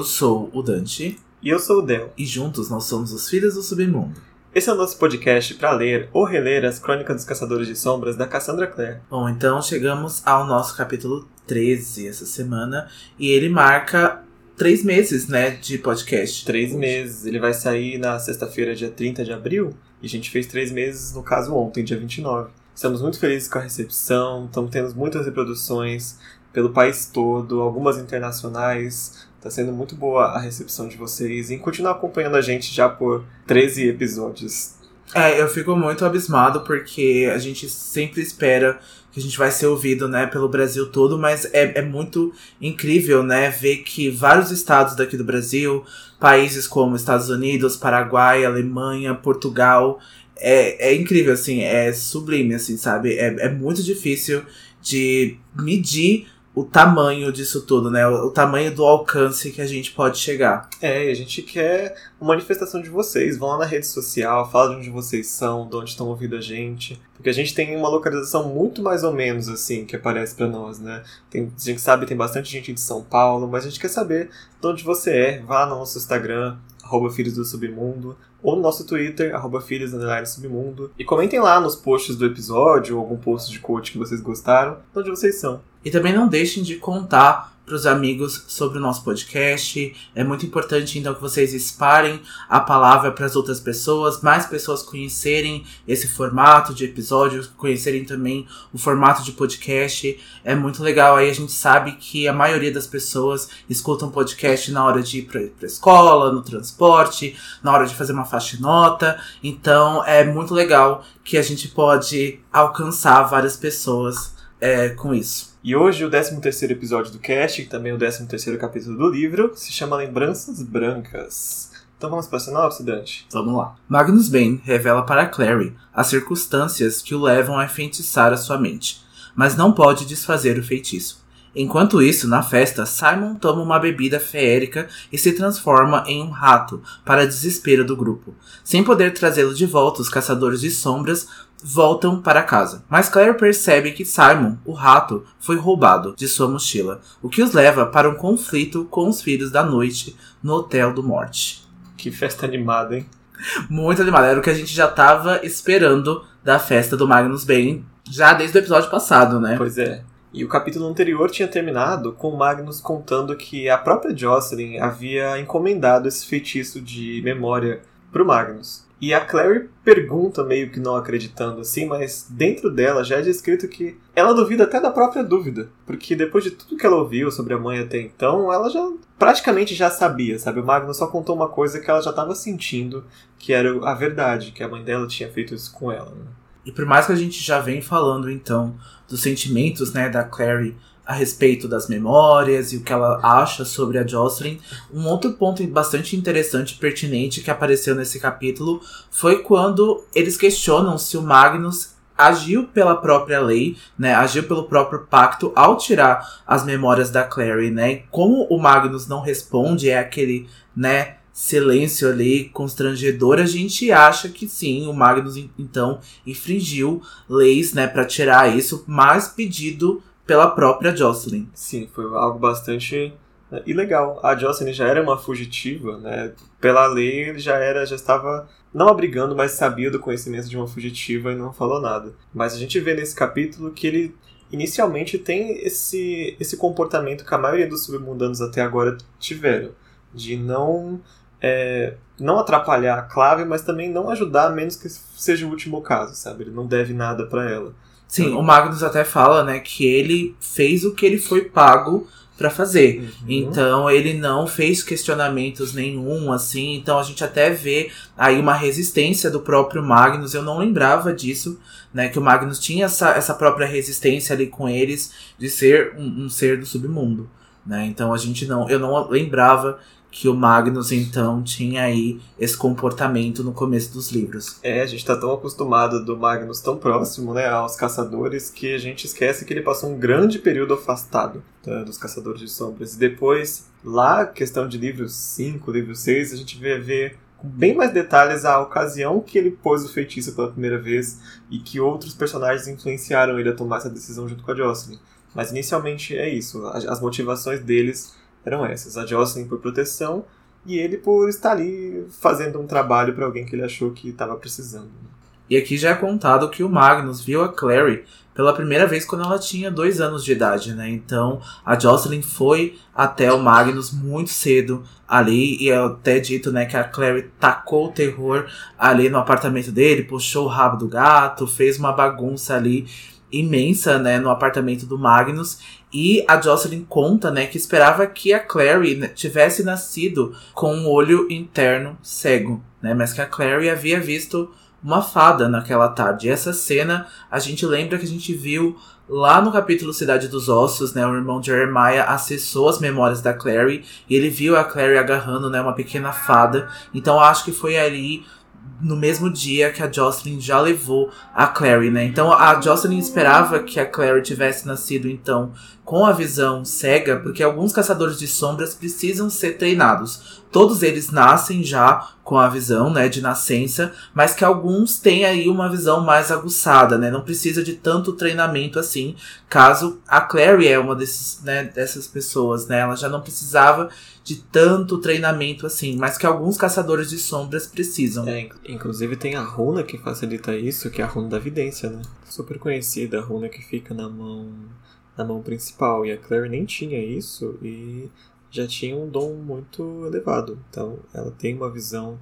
Eu sou o Dante. E eu sou o Del. E juntos nós somos os Filhos do Submundo. Esse é o nosso podcast para ler ou reler as Crônicas dos Caçadores de Sombras da Cassandra Clare. Bom, então chegamos ao nosso capítulo 13 essa semana. E ele marca três meses, né, de podcast. Três meses. Ele vai sair na sexta-feira, dia 30 de abril. E a gente fez três meses, no caso ontem, dia 29. Estamos muito felizes com a recepção, estamos tendo muitas reproduções pelo país todo, algumas internacionais. Tá sendo muito boa a recepção de vocês e continuar acompanhando a gente já por 13 episódios. É, eu fico muito abismado porque a gente sempre espera que a gente vai ser ouvido, né, pelo Brasil todo, mas é, é muito incrível, né, ver que vários estados daqui do Brasil, países como Estados Unidos, Paraguai, Alemanha, Portugal, é, é incrível, assim, é sublime, assim, sabe? É, é muito difícil de medir o tamanho disso tudo, né? O, o, tamanho do alcance que a gente pode chegar. É, a gente quer uma manifestação de vocês. Vão lá na rede social, fala de onde vocês são, de onde estão ouvindo a gente. Porque a gente tem uma localização muito mais ou menos assim que aparece para nós, né? Tem, a gente sabe tem bastante gente de São Paulo, mas a gente quer saber de onde você é. Vá no nosso Instagram, arroba Filhos do Submundo, ou no nosso Twitter, arroba Submundo. E comentem lá nos posts do episódio, ou algum post de coach que vocês gostaram, de onde vocês são. E também não deixem de contar para os amigos sobre o nosso podcast. É muito importante então que vocês espalhem a palavra para as outras pessoas, mais pessoas conhecerem esse formato de episódio, conhecerem também o formato de podcast. É muito legal. Aí a gente sabe que a maioria das pessoas escutam podcast na hora de ir para a escola, no transporte, na hora de fazer uma faixa nota. Então é muito legal que a gente pode alcançar várias pessoas é, com isso. E hoje o 13º episódio do cast, e também o 13º capítulo do livro, se chama Lembranças Brancas. Então vamos para a sinopse, Dante? Vamos lá. Magnus Bane revela para Clary as circunstâncias que o levam a enfeitiçar a sua mente, mas não pode desfazer o feitiço. Enquanto isso, na festa, Simon toma uma bebida feérica e se transforma em um rato, para desespero do grupo. Sem poder trazê-lo de volta, os caçadores de sombras voltam para casa. Mas Claire percebe que Simon, o rato, foi roubado de sua mochila, o que os leva para um conflito com os filhos da noite no Hotel do Morte. Que festa animada, hein? Muito animada. Era o que a gente já estava esperando da festa do Magnus Bane, já desde o episódio passado, né? Pois é. E o capítulo anterior tinha terminado com Magnus contando que a própria Jocelyn havia encomendado esse feitiço de memória pro Magnus. E a Clary pergunta, meio que não acreditando assim, mas dentro dela já é descrito que ela duvida até da própria dúvida. Porque depois de tudo que ela ouviu sobre a mãe até então, ela já praticamente já sabia, sabe? O Magnus só contou uma coisa que ela já estava sentindo, que era a verdade, que a mãe dela tinha feito isso com ela. Né? E por mais que a gente já vem falando então dos sentimentos, né, da Clary a respeito das memórias e o que ela acha sobre a Jocelyn. Um outro ponto bastante interessante e pertinente que apareceu nesse capítulo foi quando eles questionam se o Magnus agiu pela própria lei, né? Agiu pelo próprio pacto ao tirar as memórias da Clary, né? Como o Magnus não responde, é aquele, né? silêncio ali constrangedor, a gente acha que sim, o Magnus então infringiu leis, né, para tirar isso, mas pedido pela própria Jocelyn. Sim, foi algo bastante né, ilegal. A Jocelyn já era uma fugitiva, né? Pela lei ele já era, já estava não abrigando, mas sabia do conhecimento de uma fugitiva e não falou nada. Mas a gente vê nesse capítulo que ele inicialmente tem esse, esse comportamento que a maioria dos submundanos até agora tiveram, de não é, não atrapalhar a Clave, mas também não ajudar, a menos que seja o último caso, sabe? Ele não deve nada para ela. Sim, o Magnus até fala, né, que ele fez o que ele foi pago para fazer. Uhum. Então ele não fez questionamentos nenhum, assim. Então a gente até vê aí uma resistência do próprio Magnus. Eu não lembrava disso, né? Que o Magnus tinha essa, essa própria resistência ali com eles de ser um, um ser do submundo. Né? Então a gente não. Eu não lembrava que o Magnus então tinha aí esse comportamento no começo dos livros. É, a gente tá tão acostumado do Magnus tão próximo, né, aos caçadores que a gente esquece que ele passou um grande período afastado tá, dos caçadores de sombras. E depois, lá, questão de livro 5, livro 6, a gente vê, vê com bem mais detalhes a ocasião que ele pôs o feitiço pela primeira vez e que outros personagens influenciaram ele a tomar essa decisão junto com a Jocelyn. Mas inicialmente é isso, as motivações deles eram essas: a Jocelyn por proteção e ele por estar ali fazendo um trabalho para alguém que ele achou que estava precisando. E aqui já é contado que o Magnus viu a Clary pela primeira vez quando ela tinha dois anos de idade, né? Então a Jocelyn foi até o Magnus muito cedo ali e é até dito, né, que a Clary tacou o terror ali no apartamento dele, puxou o rabo do gato, fez uma bagunça ali imensa, né, no apartamento do Magnus. E a Jocelyn conta, né, que esperava que a Clary tivesse nascido com um olho interno cego, né, mas que a Clary havia visto uma fada naquela tarde. E essa cena a gente lembra que a gente viu lá no capítulo Cidade dos Ossos, né? O irmão Jeremiah acessou as memórias da Clary e ele viu a Clary agarrando, né, uma pequena fada. Então acho que foi ali no mesmo dia que a Jocelyn já levou a Clary, né? Então a Jocelyn esperava que a Clary tivesse nascido então com a visão cega, porque alguns caçadores de sombras precisam ser treinados. Todos eles nascem já com a visão, né, de nascença, mas que alguns têm aí uma visão mais aguçada, né? Não precisa de tanto treinamento assim. Caso a Clary é uma desses, né, dessas pessoas, né? Ela já não precisava de tanto treinamento assim, mas que alguns caçadores de sombras precisam. É, inclusive tem a runa que facilita isso, que é a runa da vidência, né? Super conhecida, a runa que fica na mão na mão principal. E a Claire nem tinha isso e já tinha um dom muito elevado. Então ela tem uma visão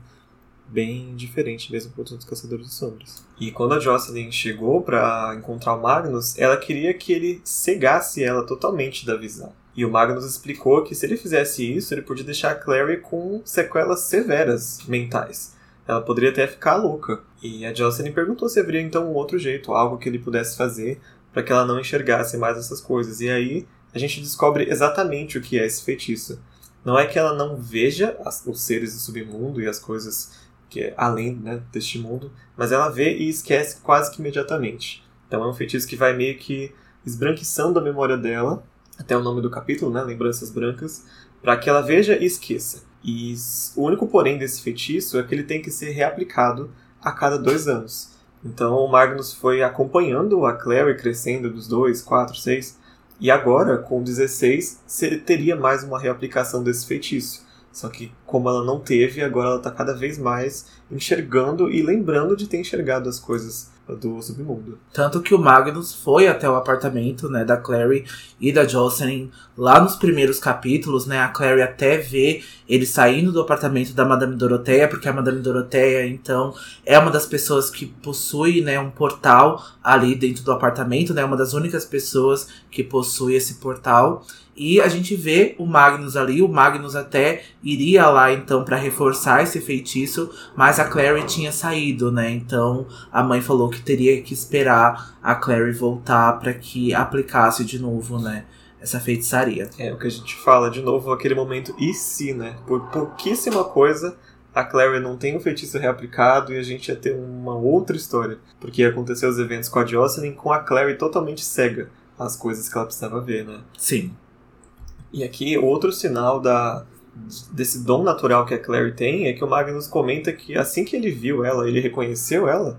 bem diferente mesmo com outros caçadores de sombras. E quando a Jocelyn chegou para encontrar o Magnus, ela queria que ele cegasse ela totalmente da visão. E o Magnus explicou que se ele fizesse isso, ele podia deixar a Clary com sequelas severas mentais. Ela poderia até ficar louca. E a Jocelyn perguntou se haveria então um outro jeito, algo que ele pudesse fazer para que ela não enxergasse mais essas coisas. E aí a gente descobre exatamente o que é esse feitiço. Não é que ela não veja as, os seres do submundo e as coisas que é além né, deste mundo, mas ela vê e esquece quase que imediatamente. Então é um feitiço que vai meio que esbranquiçando a memória dela, até o nome do capítulo, né, Lembranças Brancas, para que ela veja e esqueça. E o único porém desse feitiço é que ele tem que ser reaplicado a cada dois anos. Então o Magnus foi acompanhando a Clary crescendo dos 2, 4, 6, e agora, com 16, teria mais uma reaplicação desse feitiço. Só que, como ela não teve, agora ela está cada vez mais enxergando e lembrando de ter enxergado as coisas do submundo. Tanto que o Magnus foi até o apartamento, né, da Clary e da Jocelyn lá nos primeiros capítulos, né, a Clary até vê ele saindo do apartamento da Madame Doroteia, porque a Madame Doroteia, então, é uma das pessoas que possui, né, um portal ali dentro do apartamento, né, uma das únicas pessoas que possui esse portal. E a gente vê o Magnus ali, o Magnus até iria lá então para reforçar esse feitiço, mas a Clary tinha saído, né? Então a mãe falou que teria que esperar a Clary voltar para que aplicasse de novo, né? Essa feitiçaria. É o que a gente fala de novo, aquele momento e se, né? Por pouquíssima coisa, a Clary não tem o feitiço reaplicado e a gente ia ter uma outra história. Porque ia acontecer os eventos com a Jocelyn com a Clary totalmente cega as coisas que ela precisava ver, né? Sim. E aqui, outro sinal da, desse dom natural que a Clary tem é que o Magnus comenta que assim que ele viu ela, ele reconheceu ela,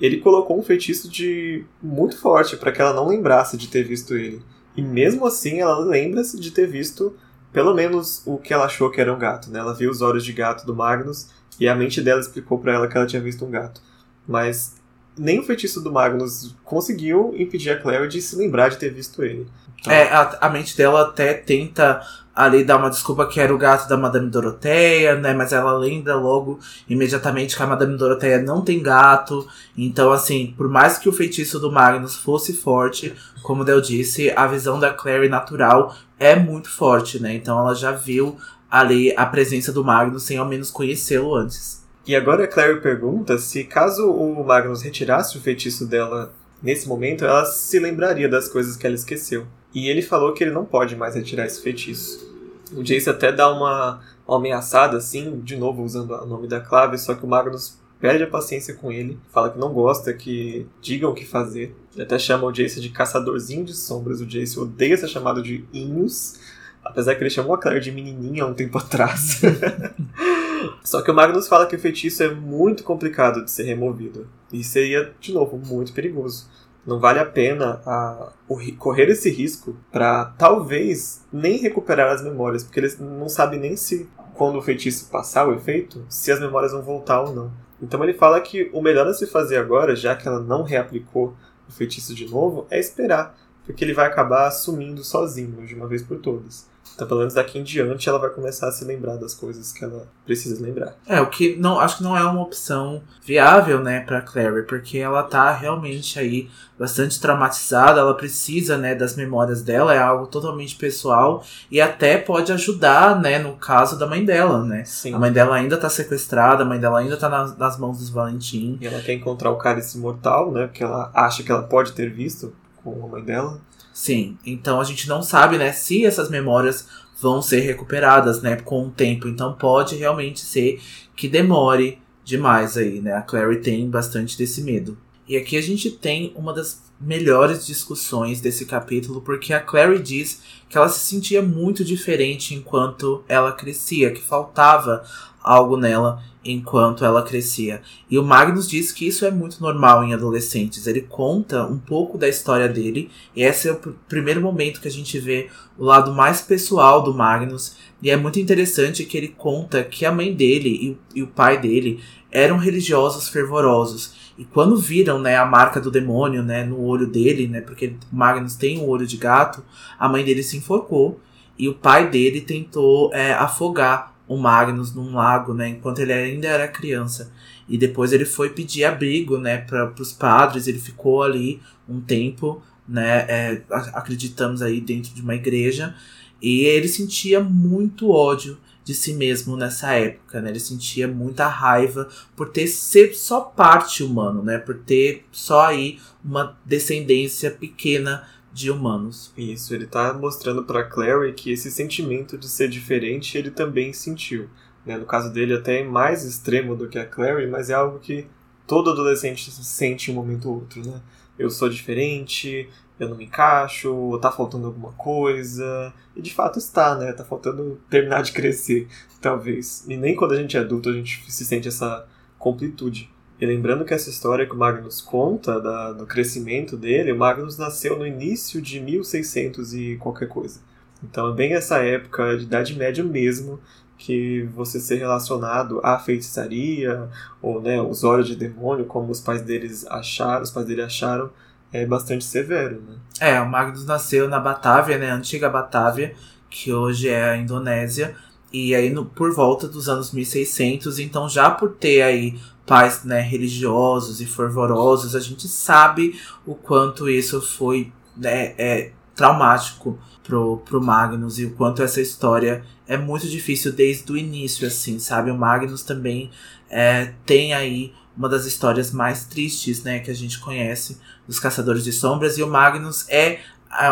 ele colocou um feitiço de muito forte para que ela não lembrasse de ter visto ele. E mesmo assim, ela lembra-se de ter visto pelo menos o que ela achou que era um gato. Né? Ela viu os olhos de gato do Magnus e a mente dela explicou para ela que ela tinha visto um gato. Mas nem o feitiço do Magnus conseguiu impedir a Claire de se lembrar de ter visto ele. É, a, a, mente dela até tenta ali dar uma desculpa que era o gato da Madame Doroteia, né? Mas ela lembra logo imediatamente que a Madame Doroteia não tem gato. Então, assim, por mais que o feitiço do Magnus fosse forte, como Del disse, a visão da Clary natural é muito forte, né? Então ela já viu ali a presença do Magnus sem ao menos conhecê-lo antes. E agora a Clary pergunta se caso o Magnus retirasse o feitiço dela nesse momento, ela se lembraria das coisas que ela esqueceu. E ele falou que ele não pode mais retirar esse feitiço. O Jace até dá uma, uma ameaçada assim, de novo usando o nome da clave, só que o Magnus perde a paciência com ele, fala que não gosta que digam o que fazer. Ele até chama o Jace de caçadorzinho de sombras. O Jace odeia ser chamado de Inus, apesar que ele chamou a Claire de menininha há um tempo atrás. Só que o Magnus fala que o feitiço é muito complicado de ser removido. E seria, de novo, muito perigoso. Não vale a pena a, correr esse risco para talvez nem recuperar as memórias, porque eles não sabem nem se quando o feitiço passar o efeito, se as memórias vão voltar ou não. Então ele fala que o melhor a se fazer agora, já que ela não reaplicou o feitiço de novo, é esperar, porque ele vai acabar assumindo sozinho de uma vez por todas. Então, pelo menos daqui em diante, ela vai começar a se lembrar das coisas que ela precisa lembrar. É, o que não acho que não é uma opção viável, né, para Clary, porque ela tá realmente aí bastante traumatizada, ela precisa, né, das memórias dela, é algo totalmente pessoal e até pode ajudar, né, no caso da mãe dela, né? Sim. A mãe dela ainda tá sequestrada, a mãe dela ainda tá nas, nas mãos dos Valentim. E ela quer encontrar o cálice mortal, né, porque ela acha que ela pode ter visto com a mãe dela. Sim, então a gente não sabe, né, se essas memórias vão ser recuperadas, né, com o tempo. Então pode realmente ser que demore demais aí, né? A Clary tem bastante desse medo. E aqui a gente tem uma das melhores discussões desse capítulo, porque a Clary diz que ela se sentia muito diferente enquanto ela crescia, que faltava algo nela enquanto ela crescia. E o Magnus diz que isso é muito normal em adolescentes. Ele conta um pouco da história dele, e esse é o primeiro momento que a gente vê o lado mais pessoal do Magnus. E é muito interessante que ele conta que a mãe dele e, e o pai dele eram religiosos fervorosos. E quando viram, né, a marca do demônio, né, no olho dele, né, porque Magnus tem um olho de gato, a mãe dele se enforcou e o pai dele tentou é, afogar o Magnus num lago, né, enquanto ele ainda era criança. E depois ele foi pedir abrigo, né, para os padres. Ele ficou ali um tempo, né, é, acreditamos aí dentro de uma igreja. E ele sentia muito ódio de si mesmo nessa época, né? Ele sentia muita raiva por ter ser só parte humano, né? Por ter só aí uma descendência pequena de humanos. Isso, ele tá mostrando para Clary que esse sentimento de ser diferente ele também sentiu. Né? No caso dele, até é mais extremo do que a Clary, mas é algo que todo adolescente sente em um momento ou outro. Né? Eu sou diferente, eu não me encaixo, tá faltando alguma coisa. E de fato está, né? Tá faltando terminar de crescer, talvez. E nem quando a gente é adulto a gente se sente essa completude. E lembrando que essa história que o Magnus conta da, do crescimento dele, o Magnus nasceu no início de 1600 e qualquer coisa. Então é bem essa época de Idade Média mesmo que você ser relacionado à feitiçaria ou né, os olhos de demônio, como os pais deles acharam, os pais dele acharam, é bastante severo, né? É, o Magnus nasceu na Batávia, né, antiga Batávia, que hoje é a Indonésia, e aí no, por volta dos anos 1600, então já por ter aí pais né, religiosos e fervorosos, a gente sabe o quanto isso foi né, é, traumático pro, pro Magnus e o quanto essa história é muito difícil desde o início, assim, sabe? O Magnus também é, tem aí uma das histórias mais tristes, né, que a gente conhece dos Caçadores de Sombras e o Magnus é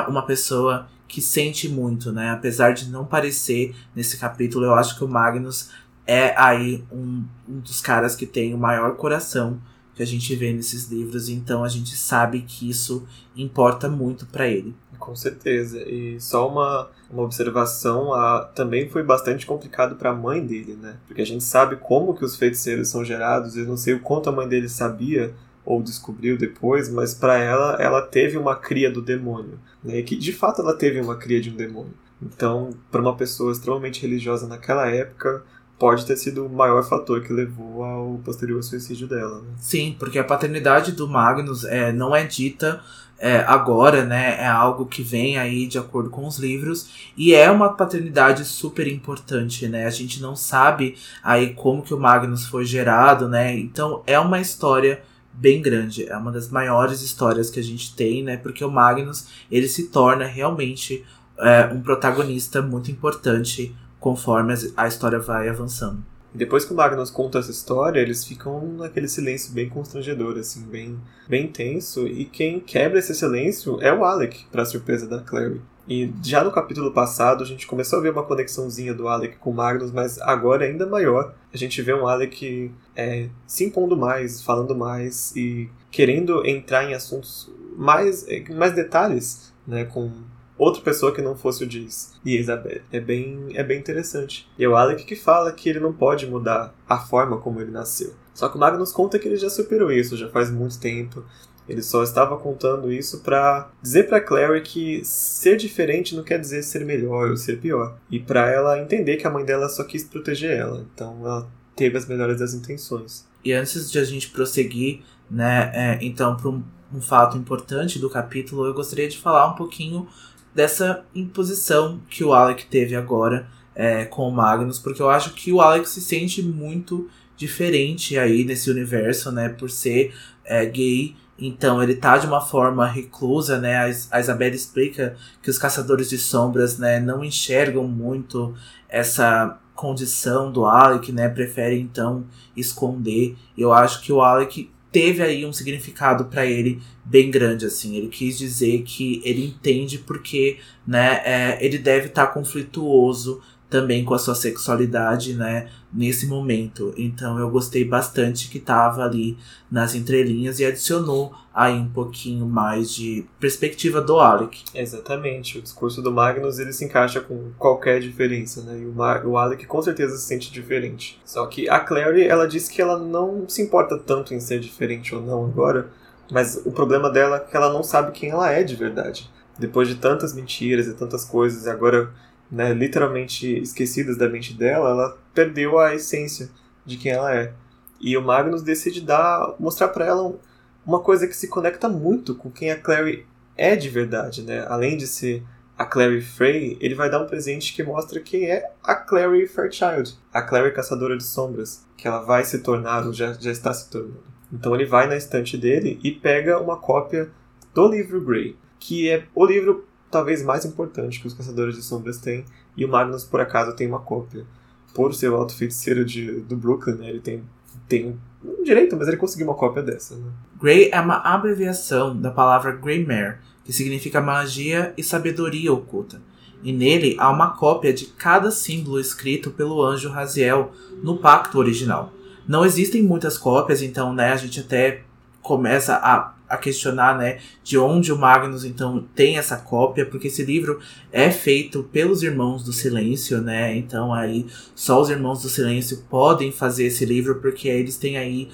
uma pessoa que sente muito, né? Apesar de não parecer nesse capítulo, eu acho que o Magnus é aí um, um dos caras que tem o maior coração que a gente vê nesses livros, então a gente sabe que isso importa muito para ele. Com certeza. E só uma, uma observação, a, também foi bastante complicado para a mãe dele, né? Porque a gente sabe como que os feiticeiros são gerados, eu não sei o quanto a mãe dele sabia ou descobriu depois, mas para ela, ela teve uma cria do demônio, né? Que de fato ela teve uma cria de um demônio. Então, para uma pessoa extremamente religiosa naquela época, pode ter sido o maior fator que levou ao posterior suicídio dela. Né? Sim, porque a paternidade do Magnus é, não é dita é, agora, né? É algo que vem aí de acordo com os livros e é uma paternidade super importante, né? A gente não sabe aí como que o Magnus foi gerado, né? Então é uma história bem grande, é uma das maiores histórias que a gente tem, né? Porque o Magnus ele se torna realmente é, um protagonista muito importante conforme a história vai avançando. Depois que o Magnus conta essa história, eles ficam naquele silêncio bem constrangedor, assim, bem, bem tenso. E quem quebra esse silêncio é o Alec, para surpresa da Clary. E já no capítulo passado a gente começou a ver uma conexãozinha do Alec com o Magnus, mas agora é ainda maior. A gente vê um Alec é, se impondo mais, falando mais e querendo entrar em assuntos mais, mais detalhes, né, com outra pessoa que não fosse o Diz e a Isabelle. É bem, é bem interessante. E é o Alec que fala que ele não pode mudar a forma como ele nasceu. Só que o Magnus conta que ele já superou isso, já faz muito tempo. Ele só estava contando isso para dizer para Clary que ser diferente não quer dizer ser melhor ou ser pior. E para ela entender que a mãe dela só quis proteger ela. Então ela teve as melhores das intenções. E antes de a gente prosseguir, né, é, então, para um, um fato importante do capítulo, eu gostaria de falar um pouquinho dessa imposição que o Alec teve agora é, com o Magnus, porque eu acho que o Alex se sente muito diferente aí nesse universo, né, por ser é, gay então ele tá de uma forma reclusa, né? A Isabela explica que os caçadores de sombras, né, não enxergam muito essa condição do Alec, né? Prefere então esconder. Eu acho que o Alec teve aí um significado para ele bem grande, assim. Ele quis dizer que ele entende porque, né, é, ele deve estar tá conflituoso também com a sua sexualidade, né, nesse momento. Então eu gostei bastante que tava ali nas entrelinhas e adicionou aí um pouquinho mais de perspectiva do Alec. Exatamente. O discurso do Magnus ele se encaixa com qualquer diferença, né? E o, o Alec com certeza se sente diferente. Só que a Clary, ela disse que ela não se importa tanto em ser diferente ou não agora, mas o problema dela é que ela não sabe quem ela é de verdade. Depois de tantas mentiras e tantas coisas, agora né, literalmente esquecidas da mente dela, ela perdeu a essência de quem ela é. E o Magnus decide dar, mostrar para ela uma coisa que se conecta muito com quem a Clary é de verdade, né? Além de ser a Clary Frey, ele vai dar um presente que mostra quem é a Clary Fairchild, a Clary Caçadora de Sombras, que ela vai se tornar ou já, já está se tornando. Então ele vai na estante dele e pega uma cópia do livro Grey, que é o livro talvez mais importante que os Caçadores de Sombras têm, e o Magnus, por acaso, tem uma cópia. Por ser o alto feiticeiro de, do Brooklyn, né, ele tem, tem um direito, mas ele conseguiu uma cópia dessa. Né? Grey é uma abreviação da palavra Greymare, que significa magia e sabedoria oculta. E nele há uma cópia de cada símbolo escrito pelo anjo Raziel no pacto original. Não existem muitas cópias, então né, a gente até começa a a questionar, né, de onde o Magnus então tem essa cópia, porque esse livro é feito pelos Irmãos do Silêncio, né? Então aí só os Irmãos do Silêncio podem fazer esse livro porque eles têm aí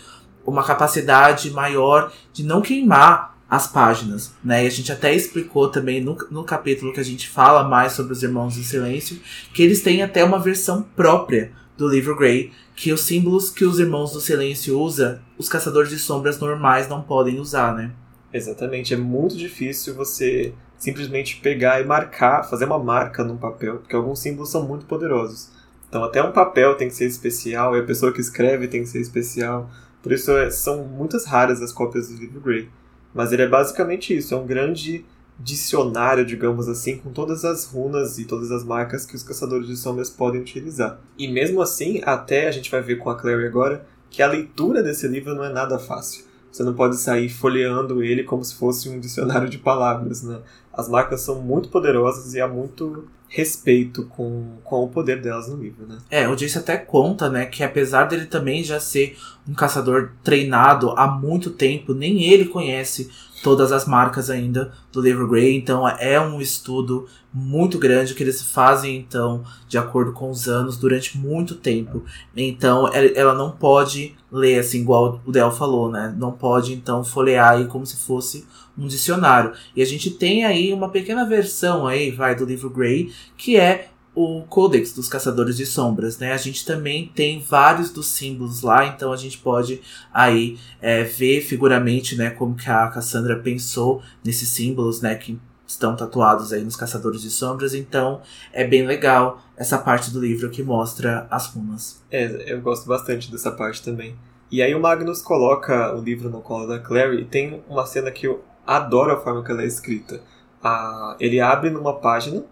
uma capacidade maior de não queimar as páginas, né? E a gente até explicou também no, no capítulo que a gente fala mais sobre os Irmãos do Silêncio, que eles têm até uma versão própria do livro Grey, que os símbolos que os Irmãos do Silêncio usa, os Caçadores de Sombras normais não podem usar, né? Exatamente, é muito difícil você simplesmente pegar e marcar, fazer uma marca num papel, porque alguns símbolos são muito poderosos. Então até um papel tem que ser especial, e a pessoa que escreve tem que ser especial. Por isso é, são muitas raras as cópias do livro Grey. Mas ele é basicamente isso, é um grande dicionário, digamos assim, com todas as runas e todas as marcas que os caçadores de sombras podem utilizar. E mesmo assim, até a gente vai ver com a Clary agora, que a leitura desse livro não é nada fácil. Você não pode sair folheando ele como se fosse um dicionário de palavras, né? As marcas são muito poderosas e há muito respeito com, com o poder delas no livro, né? É, o Jace até conta, né, que apesar dele também já ser um caçador treinado há muito tempo, nem ele conhece todas as marcas ainda do livro Grey, então é um estudo muito grande que eles fazem então de acordo com os anos durante muito tempo. Então ela não pode ler assim igual o Del falou, né? Não pode então folhear aí como se fosse um dicionário. E a gente tem aí uma pequena versão aí, vai do livro Grey, que é o Codex dos Caçadores de Sombras, né? A gente também tem vários dos símbolos lá, então a gente pode aí é, ver figuramente, né, como que a Cassandra pensou nesses símbolos, né, que estão tatuados aí nos Caçadores de Sombras, então é bem legal essa parte do livro que mostra as runas. É, eu gosto bastante dessa parte também. E aí o Magnus coloca o livro no colo da Clary e tem uma cena que eu adoro a forma que ela é escrita. Ah, ele abre numa página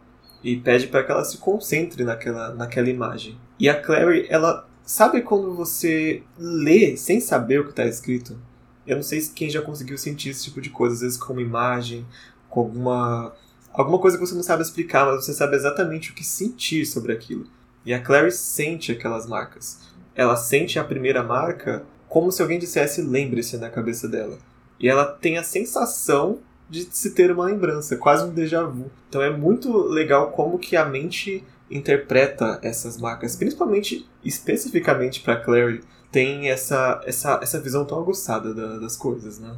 e pede para que ela se concentre naquela, naquela imagem. E a Clary, ela sabe quando você lê sem saber o que está escrito? Eu não sei quem já conseguiu sentir esse tipo de coisa, às vezes com uma imagem, com alguma alguma coisa que você não sabe explicar, mas você sabe exatamente o que sentir sobre aquilo. E a Clary sente aquelas marcas. Ela sente a primeira marca como se alguém dissesse lembre-se na cabeça dela. E ela tem a sensação de se ter uma lembrança, quase um déjà vu. Então é muito legal como que a mente interpreta essas marcas, principalmente, especificamente para Clary, tem essa, essa, essa visão tão aguçada da, das coisas, né?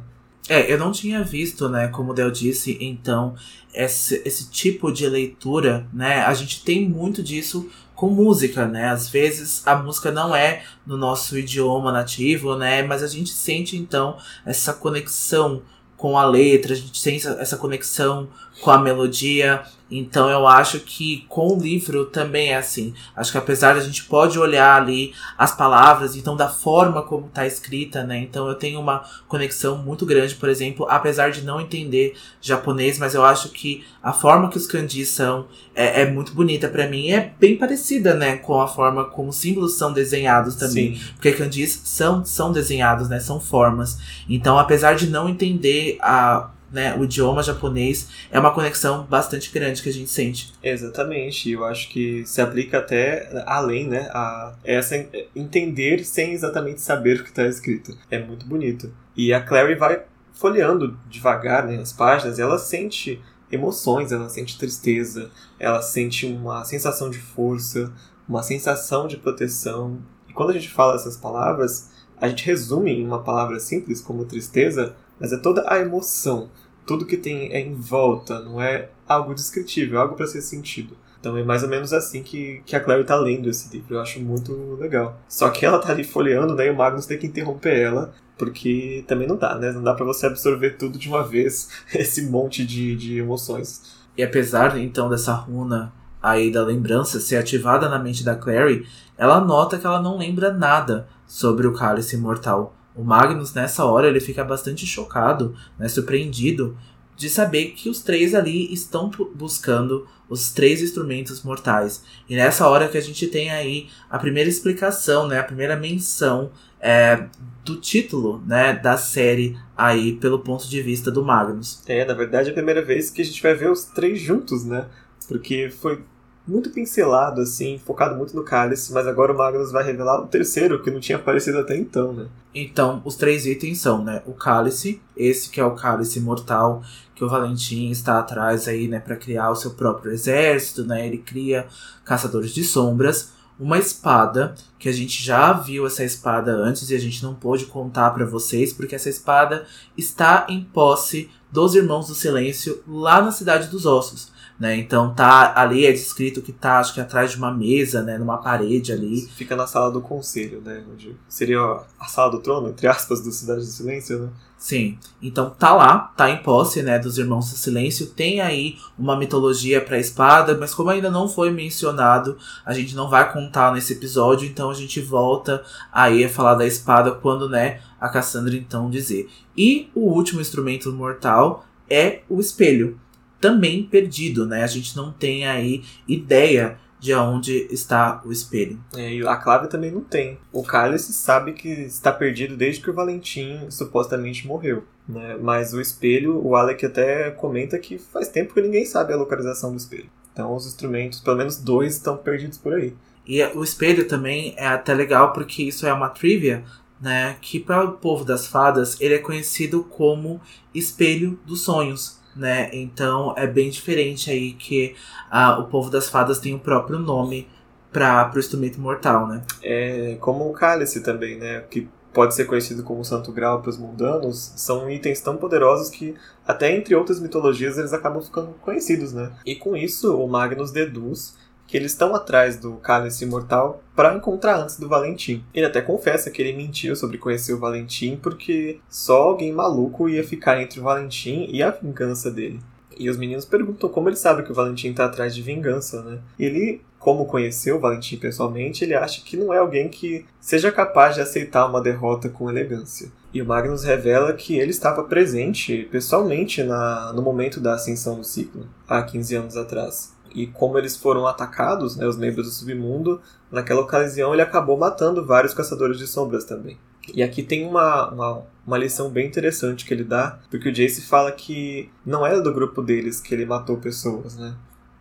É, eu não tinha visto, né, como o Del disse, então, esse, esse tipo de leitura, né, a gente tem muito disso com música, né? Às vezes a música não é no nosso idioma nativo, né? Mas a gente sente então essa conexão com a letra, a gente sente essa conexão com a melodia. Então eu acho que com o livro também é assim. Acho que apesar de a gente pode olhar ali as palavras, então da forma como tá escrita, né? Então eu tenho uma conexão muito grande, por exemplo, apesar de não entender japonês, mas eu acho que a forma que os kanjis são é, é muito bonita para mim. É bem parecida, né, com a forma como os símbolos são desenhados também, Sim. porque kanjis são são desenhados, né? São formas. Então, apesar de não entender a né, o idioma japonês é uma conexão bastante grande que a gente sente. Exatamente, eu acho que se aplica até além, né, a essa entender sem exatamente saber o que está escrito. É muito bonito. E a Clary vai folheando devagar né, as páginas ela sente emoções, ela sente tristeza, ela sente uma sensação de força, uma sensação de proteção. E quando a gente fala essas palavras, a gente resume em uma palavra simples como tristeza, mas é toda a emoção tudo que tem é em volta, não é algo descritível, é algo para ser sentido. Então é mais ou menos assim que, que a Clary tá lendo esse livro. Eu acho muito legal. Só que ela tá ali folheando, né? E o Magnus tem que interromper ela, porque também não dá, né? Não dá para você absorver tudo de uma vez, esse monte de, de emoções. E apesar, então, dessa runa aí da lembrança ser ativada na mente da Clary, ela nota que ela não lembra nada sobre o cálice imortal. O Magnus, nessa hora, ele fica bastante chocado, né, surpreendido, de saber que os três ali estão buscando os três instrumentos mortais. E nessa hora que a gente tem aí a primeira explicação, né, a primeira menção é, do título né, da série aí pelo ponto de vista do Magnus. É, na verdade é a primeira vez que a gente vai ver os três juntos, né? Porque foi muito pincelado, assim, focado muito no cálice, mas agora o Magnus vai revelar o terceiro, que não tinha aparecido até então, né? Então, os três itens são, né, o cálice, esse que é o cálice mortal, que o Valentim está atrás aí, né, para criar o seu próprio exército, né, ele cria caçadores de sombras, uma espada, que a gente já viu essa espada antes e a gente não pôde contar para vocês, porque essa espada está em posse dos Irmãos do Silêncio lá na Cidade dos Ossos. Né? Então tá ali é descrito que tá acho que atrás de uma mesa, né, numa parede ali. Fica na sala do conselho, né, onde seria a sala do trono, entre aspas, do Cidade do Silêncio, né? Sim. Então tá lá, tá em posse, né, dos Irmãos do Silêncio. Tem aí uma mitologia para espada, mas como ainda não foi mencionado, a gente não vai contar nesse episódio, então a gente volta aí a falar da espada quando, né, a Cassandra então dizer. E o último instrumento mortal é o espelho também perdido, né? A gente não tem aí ideia de onde está o espelho. É, e a clave também não tem. O Cálice sabe que está perdido desde que o Valentim supostamente morreu. Né? Mas o espelho, o Alec até comenta que faz tempo que ninguém sabe a localização do espelho. Então os instrumentos, pelo menos dois, estão perdidos por aí. E o espelho também é até legal porque isso é uma trivia, né? Que para o povo das fadas ele é conhecido como espelho dos sonhos né? Então é bem diferente aí que uh, o povo das fadas tem o próprio nome para o instrumento mortal, né? É como o cálice também, né? Que pode ser conhecido como Santo Grau para os mundanos, são itens tão poderosos que, até entre outras mitologias, eles acabam ficando conhecidos, né? E com isso, o Magnus deduz que eles estão atrás do cálice imortal para encontrar antes do Valentim. Ele até confessa que ele mentiu sobre conhecer o Valentim porque só alguém maluco ia ficar entre o Valentim e a vingança dele. E os meninos perguntam como ele sabe que o Valentim está atrás de vingança, né? Ele, como conheceu o Valentim pessoalmente, ele acha que não é alguém que seja capaz de aceitar uma derrota com elegância. E o Magnus revela que ele estava presente pessoalmente na, no momento da ascensão do ciclo, há 15 anos atrás e como eles foram atacados, né, os membros do submundo, naquela ocasião ele acabou matando vários caçadores de sombras também. E aqui tem uma, uma, uma, lição bem interessante que ele dá, porque o Jace fala que não era do grupo deles que ele matou pessoas, né?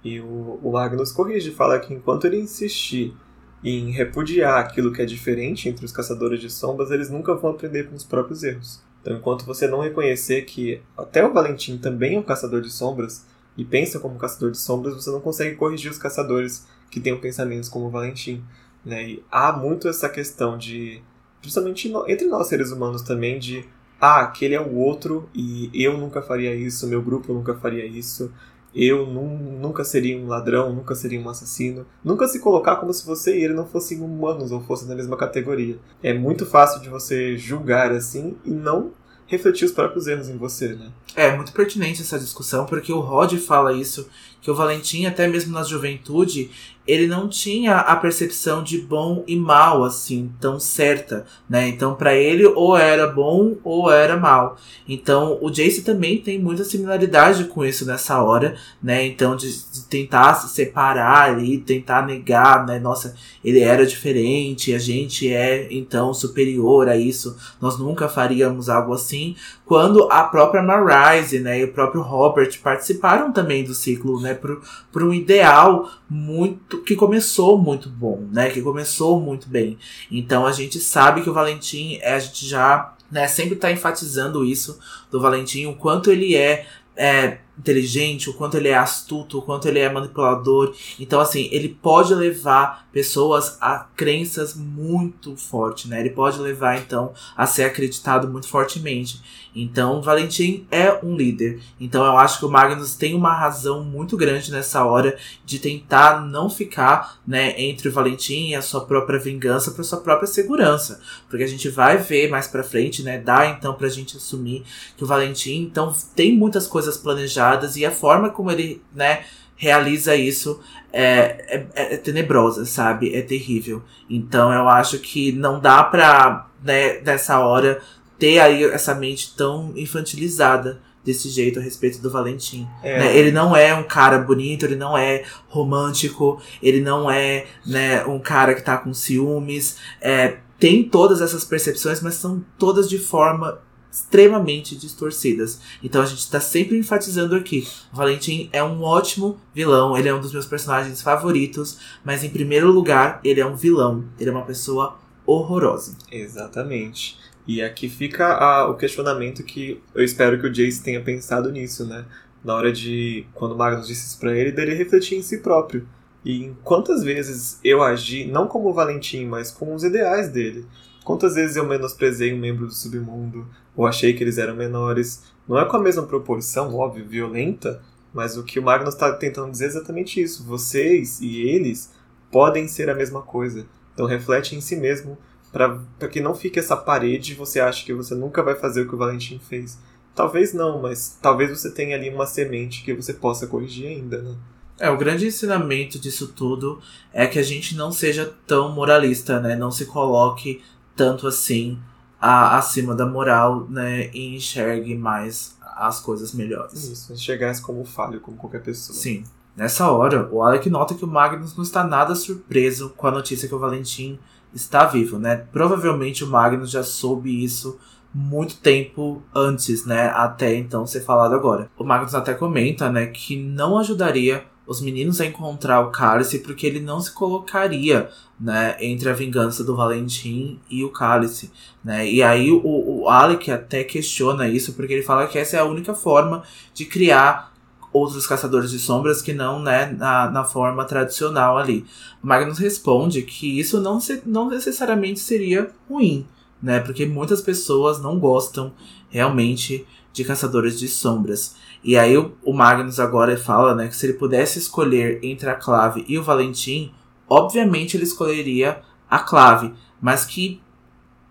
E o, o Magnus corrige, fala que enquanto ele insistir em repudiar aquilo que é diferente entre os caçadores de sombras, eles nunca vão aprender com os próprios erros. Então, enquanto você não reconhecer que até o Valentim também é um caçador de sombras, e pensa como caçador de sombras, você não consegue corrigir os caçadores que tenham pensamentos como o Valentim. Né? E há muito essa questão de, principalmente entre nós seres humanos também, de ah, aquele é o outro e eu nunca faria isso, meu grupo nunca faria isso, eu nunca seria um ladrão, nunca seria um assassino. Nunca se colocar como se você e ele não fossem humanos ou fossem da mesma categoria. É muito fácil de você julgar assim e não refletir os próprios erros em você, né? É muito pertinente essa discussão, porque o Rod fala isso, que o Valentim, até mesmo na juventude, ele não tinha a percepção de bom e mal assim tão certa, né? Então para ele ou era bom ou era mal. Então o Jace também tem muita similaridade com isso nessa hora, né? Então de, de tentar se separar ali, tentar negar, né? Nossa, ele era diferente, a gente é então superior a isso. Nós nunca faríamos algo assim. Quando a própria Marise, né, e o próprio Robert participaram também do ciclo, né, por, por um ideal muito que começou muito bom, né? Que começou muito bem. Então a gente sabe que o Valentim, a gente já né, sempre está enfatizando isso do Valentim, o quanto ele é, é inteligente, o quanto ele é astuto, o quanto ele é manipulador. Então, assim, ele pode levar pessoas a crenças muito fortes, né? Ele pode levar, então, a ser acreditado muito fortemente. Então, Valentim é um líder. Então, eu acho que o Magnus tem uma razão muito grande nessa hora de tentar não ficar, né, entre o Valentim e a sua própria vingança para sua própria segurança. Porque a gente vai ver mais pra frente, né, dá então pra gente assumir que o Valentim, então, tem muitas coisas planejadas e a forma como ele, né, realiza isso é, é, é, tenebrosa, sabe? É terrível. Então eu acho que não dá pra, né, nessa hora, ter aí essa mente tão infantilizada desse jeito a respeito do Valentim. É. Né? Ele não é um cara bonito, ele não é romântico, ele não é né, um cara que tá com ciúmes. É, tem todas essas percepções, mas são todas de forma extremamente distorcidas. Então a gente está sempre enfatizando aqui. O Valentim é um ótimo vilão, ele é um dos meus personagens favoritos, mas em primeiro lugar, ele é um vilão. Ele é uma pessoa horrorosa. Exatamente. E aqui fica a, o questionamento que eu espero que o Jace tenha pensado nisso, né? Na hora de, quando Magnus disse isso pra ele, dele refletir em si próprio. E em quantas vezes eu agi, não como o Valentim, mas com os ideais dele. Quantas vezes eu menosprezei um membro do submundo, ou achei que eles eram menores. Não é com a mesma proporção, óbvio, violenta, mas o que o Magnus está tentando dizer é exatamente isso. Vocês e eles podem ser a mesma coisa. Então reflete em si mesmo para que não fique essa parede e você acha que você nunca vai fazer o que o Valentim fez. Talvez não, mas talvez você tenha ali uma semente que você possa corrigir ainda, né? É, o grande ensinamento disso tudo é que a gente não seja tão moralista, né? Não se coloque tanto assim a, acima da moral, né? E enxergue mais as coisas melhores. Isso, enxergar como falho, como qualquer pessoa. Sim. Nessa hora, o Alec nota que o Magnus não está nada surpreso com a notícia que o Valentim está vivo, né? Provavelmente o Magnus já soube isso muito tempo antes, né? Até então ser falado agora. O Magnus até comenta, né, que não ajudaria os meninos a encontrar o Cálice porque ele não se colocaria, né, entre a vingança do Valentim e o Cálice, né? E aí o, o Alec até questiona isso porque ele fala que essa é a única forma de criar outros caçadores de sombras que não, né, na, na forma tradicional ali. Magnus responde que isso não, se, não necessariamente seria ruim, né, porque muitas pessoas não gostam realmente de caçadores de sombras. E aí o, o Magnus agora fala, né, que se ele pudesse escolher entre a Clave e o Valentim, obviamente ele escolheria a Clave, mas que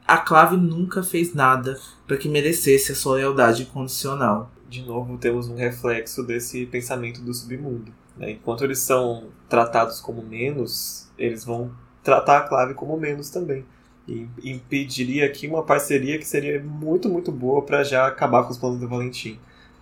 a Clave nunca fez nada para que merecesse a sua lealdade incondicional de novo temos um reflexo desse pensamento do submundo. Né? Enquanto eles são tratados como menos, eles vão tratar a clave como menos também. E impediria aqui uma parceria que seria muito, muito boa para já acabar com os planos do Valentim.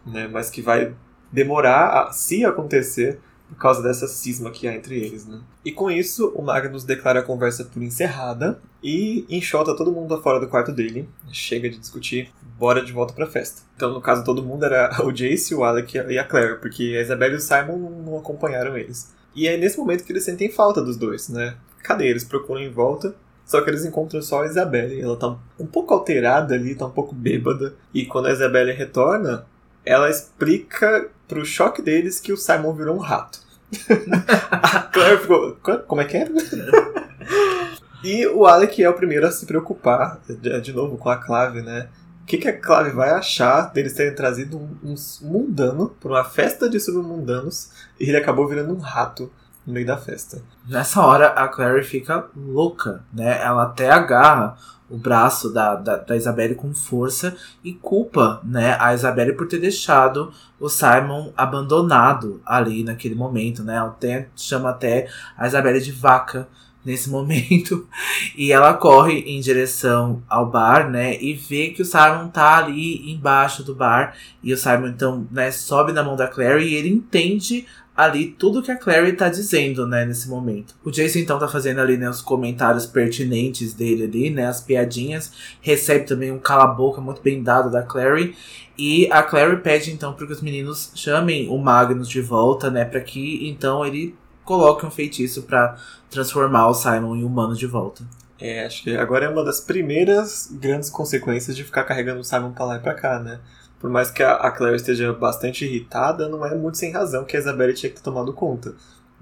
Né? Mas que vai demorar, a, se acontecer, por causa dessa cisma que há entre eles, né? E com isso, o Magnus declara a conversa por encerrada e enxota todo mundo fora do quarto dele. Chega de discutir, bora de volta pra festa. Então, no caso, todo mundo era o Jace, o Alec e a Claire, porque a Isabelle e o Simon não acompanharam eles. E é nesse momento que eles sentem falta dos dois, né? Cadê? Eles procuram em volta, só que eles encontram só a Isabelle. Ela tá um pouco alterada ali, tá um pouco bêbada. E quando a Isabelle retorna, ela explica pro choque deles que o Simon virou um rato. a Claire ficou. Como é que é? e o Alec é o primeiro a se preocupar, de novo, com a clave, né? que, que a Clave vai achar deles terem trazido um, um mundano para uma festa de submundanos e ele acabou virando um rato no meio da festa. Nessa hora, a Clary fica louca, né? Ela até agarra o braço da, da, da Isabelle com força e culpa, né, a Isabelle por ter deixado o Simon abandonado ali naquele momento, né? Ela até, chama até a Isabelle de vaca nesse momento. E ela corre em direção ao bar, né? E vê que o Simon tá ali embaixo do bar. E o Simon, então, né, sobe na mão da Clary e ele entende ali tudo que a Clary tá dizendo, né, nesse momento. O Jason então tá fazendo ali, né, os comentários pertinentes dele ali, né, as piadinhas, recebe também um cala-boca muito bem dado da Clary, e a Clary pede então para que os meninos chamem o Magnus de volta, né, para que então ele coloque um feitiço para transformar o Simon em humano de volta. É, acho que agora é uma das primeiras grandes consequências de ficar carregando o Simon pra lá e pra cá, né? Por mais que a Claire esteja bastante irritada, não é muito sem razão que a Isabelle tinha que ter tomado conta.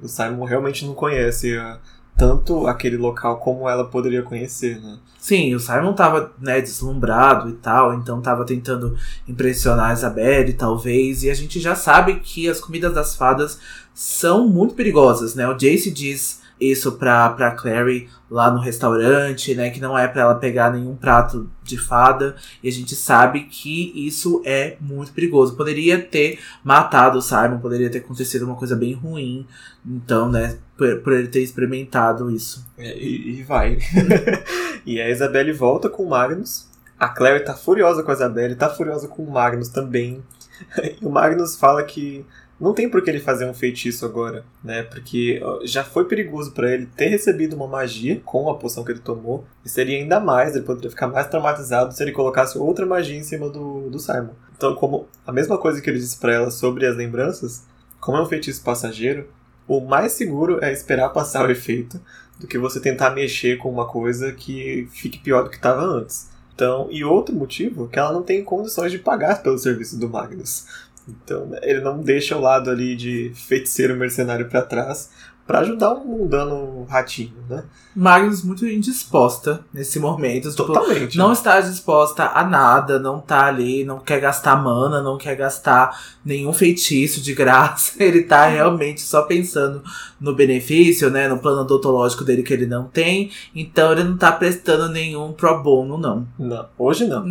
O Simon realmente não conhece uh, tanto aquele local como ela poderia conhecer, né? Sim, o Simon tava, né, deslumbrado e tal, então tava tentando impressionar a Isabelle, talvez, e a gente já sabe que as comidas das fadas são muito perigosas, né? O Jace diz isso pra, pra Clary lá no restaurante, né? Que não é para ela pegar nenhum prato de fada. E a gente sabe que isso é muito perigoso. Poderia ter matado o Simon, poderia ter acontecido uma coisa bem ruim. Então, né? Por, por ele ter experimentado isso. É, e, e, vai. e a Isabelle volta com o Magnus. A Clary tá furiosa com a Isabelle, tá furiosa com o Magnus também. E o Magnus fala que não tem por que ele fazer um feitiço agora, né? Porque já foi perigoso para ele ter recebido uma magia com a poção que ele tomou. E seria ainda mais, ele poderia ficar mais traumatizado se ele colocasse outra magia em cima do, do Simon. Então, como a mesma coisa que ele disse para ela sobre as lembranças, como é um feitiço passageiro, o mais seguro é esperar passar o efeito do que você tentar mexer com uma coisa que fique pior do que estava antes. Então, e outro motivo é que ela não tem condições de pagar pelo serviço do Magnus. Então, né, ele não deixa o lado ali de feiticeiro mercenário para trás para ajudar um mundano ratinho, né? Magnus muito indisposta nesse momento. Tipo, Totalmente. Tipo, não está disposta a nada, não tá ali, não quer gastar mana, não quer gastar nenhum feitiço de graça. Ele tá realmente só pensando no benefício, né? No plano odontológico dele que ele não tem. Então ele não tá prestando nenhum pro bono, não. Não, hoje não.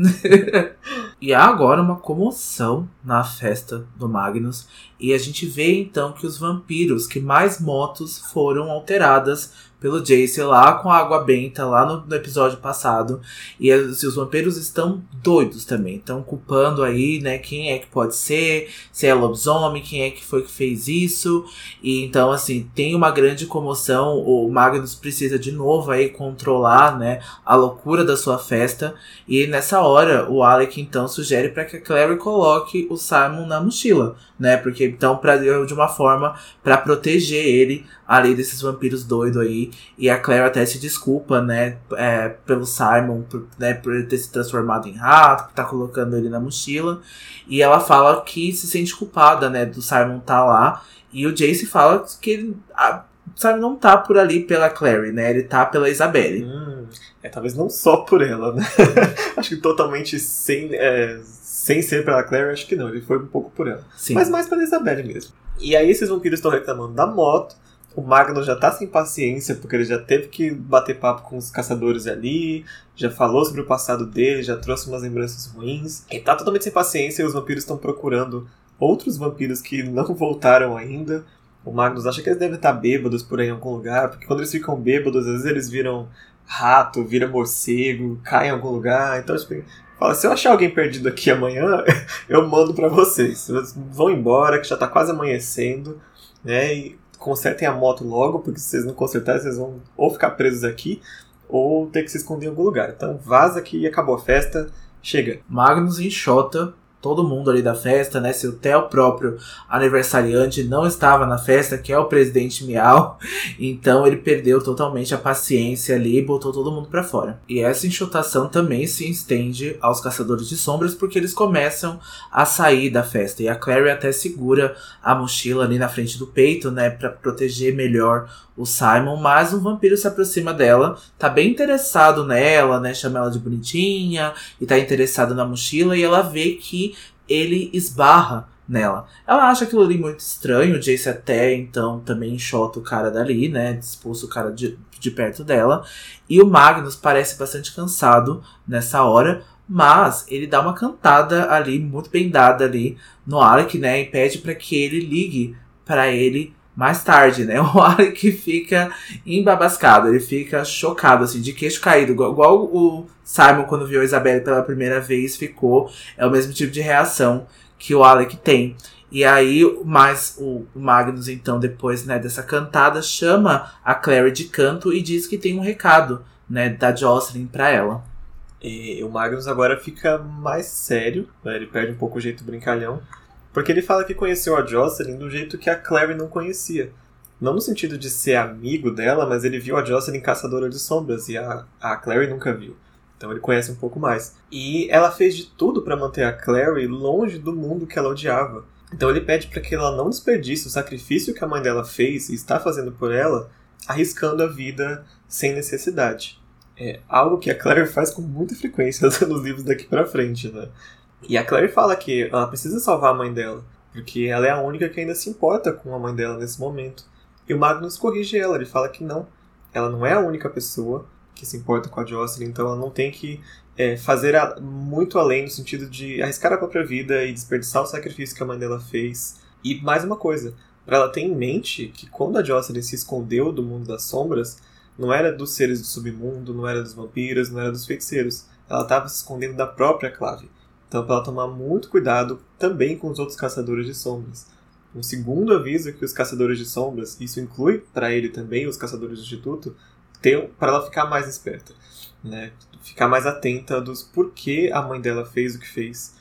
e há agora uma comoção na festa do Magnus. E a gente vê então que os vampiros, que mais motos foram alteradas pelo Jace lá com a água benta lá no, no episódio passado. E os vampiros estão doidos também. Estão culpando aí, né, quem é que pode ser, se é lobisomem, quem é que foi que fez isso. E então, assim, tem uma grande comoção. O Magnus precisa de novo aí controlar, né, a loucura da sua festa. E nessa hora, o Alec então sugere para que a Clary coloque o Simon na mochila, né? Porque então, pra, de uma forma para proteger ele ali desses vampiros doidos aí. E a Claire até se desculpa, né, é, pelo Simon, por, né, por ele ter se transformado em rato, por tá colocando ele na mochila. E ela fala que se sente culpada, né, do Simon tá lá. E o Jace fala que ele, a, Simon não tá por ali pela Clary, né, ele tá pela Isabelle. Hum, é, talvez não só por ela, né. Acho que totalmente sem, é, sem ser pela Clary, acho que não, ele foi um pouco por ela. Sim. Mas mais pela Isabelle mesmo. E aí esses vampiros estão reclamando da moto, o Magno já tá sem paciência, porque ele já teve que bater papo com os caçadores ali, já falou sobre o passado dele, já trouxe umas lembranças ruins. Ele tá totalmente sem paciência e os vampiros estão procurando outros vampiros que não voltaram ainda. O Magnus acha que eles devem estar bêbados por aí em algum lugar, porque quando eles ficam bêbados, às vezes eles viram rato, viram morcego, caem em algum lugar. Então, tipo, fala, se eu achar alguém perdido aqui amanhã, eu mando para vocês. Vocês vão embora, que já tá quase amanhecendo, né? E consertem a moto logo, porque se vocês não consertarem, vocês vão ou ficar presos aqui, ou ter que se esconder em algum lugar. Então vaza aqui e acabou a festa, chega. Magnus enxota todo mundo ali da festa, né? Se até o próprio aniversariante não estava na festa, que é o presidente Miau, então ele perdeu totalmente a paciência ali e botou todo mundo para fora. E essa enxotação também se estende aos caçadores de sombras porque eles começam a sair da festa e a Clary até segura a mochila ali na frente do peito, né, para proteger melhor o Simon, mas um vampiro se aproxima dela, tá bem interessado nela, né, chama ela de bonitinha e tá interessado na mochila e ela vê que ele esbarra nela. Ela acha aquilo ali muito estranho, o Jace até então também enxota o cara dali, né, expulsa o cara de, de perto dela, e o Magnus parece bastante cansado nessa hora, mas ele dá uma cantada ali, muito bem dada ali no Alec, né, e pede para que ele ligue para ele mais tarde, né? O Alec fica embabascado, ele fica chocado, assim, de queixo caído, igual, igual o Simon, quando viu a Isabelle pela primeira vez, ficou. É o mesmo tipo de reação que o Alec tem. E aí, mais o Magnus, então, depois né, dessa cantada, chama a Clary de canto e diz que tem um recado né, da Jocelyn para ela. E o Magnus agora fica mais sério, né? ele perde um pouco o jeito brincalhão. Porque ele fala que conheceu a Jocelyn do jeito que a Clary não conhecia. Não no sentido de ser amigo dela, mas ele viu a Jocelyn caçadora de sombras e a, a Clary nunca viu. Então ele conhece um pouco mais. E ela fez de tudo para manter a Clary longe do mundo que ela odiava. Então ele pede para que ela não desperdice o sacrifício que a mãe dela fez e está fazendo por ela, arriscando a vida sem necessidade. É algo que a Clary faz com muita frequência nos livros daqui para frente, né? E a Clary fala que ela precisa salvar a mãe dela, porque ela é a única que ainda se importa com a mãe dela nesse momento. E o Magnus corrige ela, ele fala que não, ela não é a única pessoa que se importa com a Jocelyn, então ela não tem que é, fazer a, muito além no sentido de arriscar a própria vida e desperdiçar o sacrifício que a mãe dela fez. E mais uma coisa, para ela ter em mente que quando a Jocelyn se escondeu do mundo das sombras, não era dos seres do submundo, não era dos vampiros, não era dos feiticeiros. Ela estava se escondendo da própria Clave. Então, para ela tomar muito cuidado também com os outros caçadores de sombras. Um segundo aviso é que os caçadores de sombras, isso inclui para ele também os caçadores do instituto, para ela ficar mais esperta, né? Ficar mais atenta dos porquê a mãe dela fez o que fez.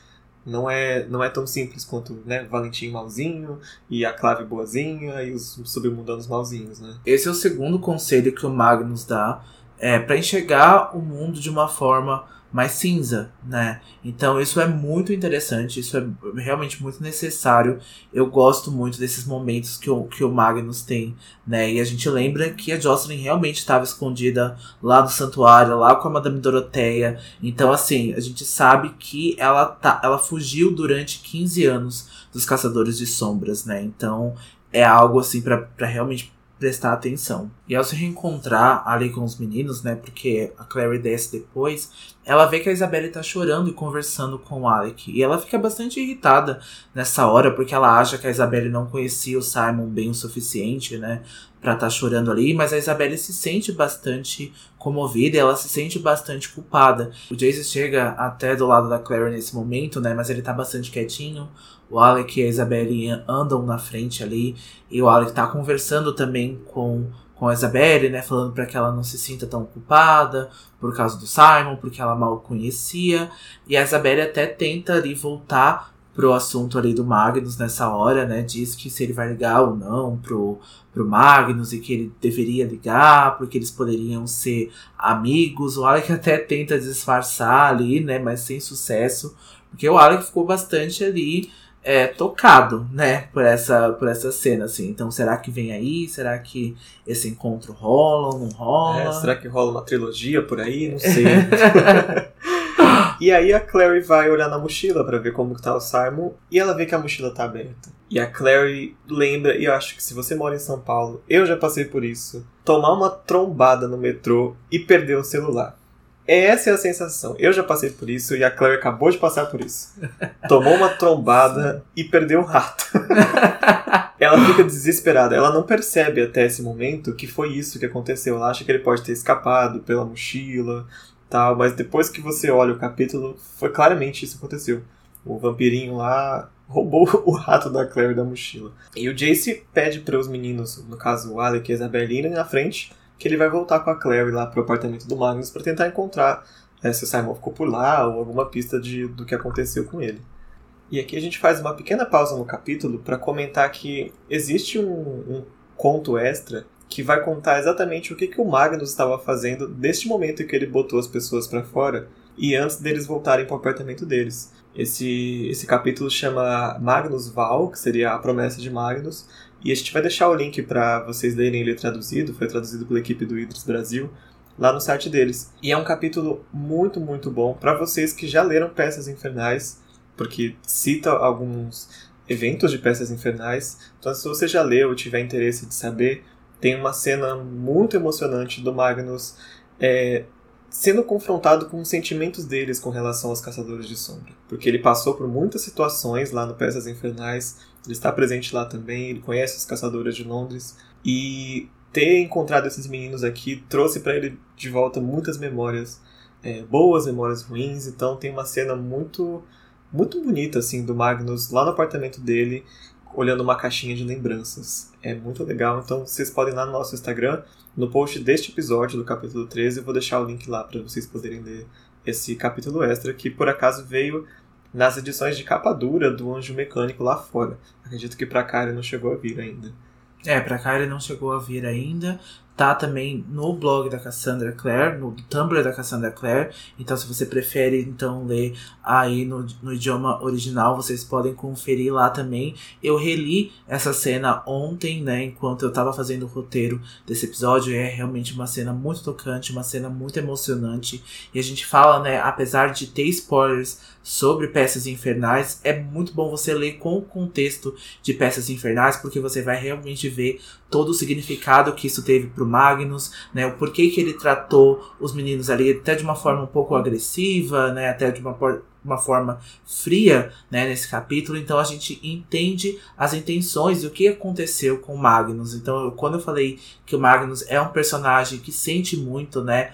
Não é, não é tão simples quanto, né, Valentim malzinho e a Clave boazinha e os submundanos malzinhos, né? Esse é o segundo conselho que o Magnus dá, é para enxergar o mundo de uma forma mais cinza, né? Então isso é muito interessante, isso é realmente muito necessário. Eu gosto muito desses momentos que o, que o Magnus tem, né? E a gente lembra que a Jocelyn realmente estava escondida lá no santuário, lá com a Madame Doroteia. Então, assim, a gente sabe que ela, tá, ela fugiu durante 15 anos dos Caçadores de Sombras, né? Então é algo assim para realmente prestar atenção. E ao se reencontrar ali com os meninos, né, porque a Clary desce depois, ela vê que a Isabelle tá chorando e conversando com o Alec. E ela fica bastante irritada nessa hora, porque ela acha que a Isabelle não conhecia o Simon bem o suficiente, né, pra estar tá chorando ali, mas a Isabelle se sente bastante comovida e ela se sente bastante culpada. O Jace chega até do lado da Clary nesse momento, né, mas ele tá bastante quietinho. O Alec e a Isabelle andam na frente ali. E o Alec tá conversando também com, com a Isabelle, né? Falando para que ela não se sinta tão culpada por causa do Simon, porque ela mal conhecia. E a Isabelle até tenta ali voltar pro assunto ali do Magnus nessa hora, né? Diz que se ele vai ligar ou não pro, pro Magnus e que ele deveria ligar, porque eles poderiam ser amigos. O Alec até tenta disfarçar ali, né? Mas sem sucesso. Porque o Alec ficou bastante ali é, tocado, né, por essa, por essa cena, assim. Então, será que vem aí? Será que esse encontro rola ou não rola? É, será que rola uma trilogia por aí? Não sei. e aí a Clary vai olhar na mochila para ver como tá o Simon e ela vê que a mochila tá aberta. E a Clary lembra, e eu acho que se você mora em São Paulo, eu já passei por isso, tomar uma trombada no metrô e perder o celular. Essa é a sensação. Eu já passei por isso e a Claire acabou de passar por isso. Tomou uma trombada e perdeu um rato. ela fica desesperada. Ela não percebe até esse momento que foi isso que aconteceu. Ela acha que ele pode ter escapado pela mochila, tal. Mas depois que você olha o capítulo, foi claramente isso que aconteceu. O vampirinho lá roubou o rato da Claire da mochila. E o Jace pede para os meninos, no caso o Alec e a Isabelina, na frente que ele vai voltar com a Clary lá pro apartamento do Magnus para tentar encontrar é, se o Simon ficou por lá ou alguma pista de, do que aconteceu com ele. E aqui a gente faz uma pequena pausa no capítulo para comentar que existe um, um, conto extra que vai contar exatamente o que, que o Magnus estava fazendo neste momento em que ele botou as pessoas para fora e antes deles voltarem para o apartamento deles. Esse, esse capítulo chama Magnus Val, que seria a promessa de Magnus, e a gente vai deixar o link para vocês lerem ele traduzido, foi traduzido pela equipe do Idris Brasil, lá no site deles. E é um capítulo muito, muito bom para vocês que já leram Peças Infernais, porque cita alguns eventos de Peças Infernais. Então, se você já leu ou tiver interesse de saber, tem uma cena muito emocionante do Magnus é, sendo confrontado com os sentimentos deles com relação aos Caçadores de Sombra. Porque ele passou por muitas situações lá no Peças Infernais, ele está presente lá também, ele conhece os Caçadores de Londres, e ter encontrado esses meninos aqui trouxe para ele de volta muitas memórias é, boas, memórias ruins. Então tem uma cena muito muito bonita assim do Magnus lá no apartamento dele, olhando uma caixinha de lembranças. É muito legal. Então vocês podem ir lá no nosso Instagram, no post deste episódio do capítulo 13, eu vou deixar o link lá para vocês poderem ler esse capítulo extra que por acaso veio nas edições de capa dura do Anjo Mecânico lá fora. Acredito que para cá ele não chegou a vir ainda. É, pra cá ele não chegou a vir ainda. Tá também no blog da Cassandra Clare, no Tumblr da Cassandra Clare. Então, se você prefere então ler aí no, no idioma original, vocês podem conferir lá também. Eu reli essa cena ontem, né, enquanto eu tava fazendo o roteiro desse episódio. É realmente uma cena muito tocante, uma cena muito emocionante. E a gente fala, né, apesar de ter spoilers sobre peças infernais, é muito bom você ler com o contexto de peças infernais, porque você vai realmente ver todo o significado que isso teve pro Magnus, né? O porquê que ele tratou os meninos ali até de uma forma um pouco agressiva, né? Até de uma, uma forma fria, né? Nesse capítulo. Então a gente entende as intenções e o que aconteceu com Magnus. Então, quando eu falei que o Magnus é um personagem que sente muito, né?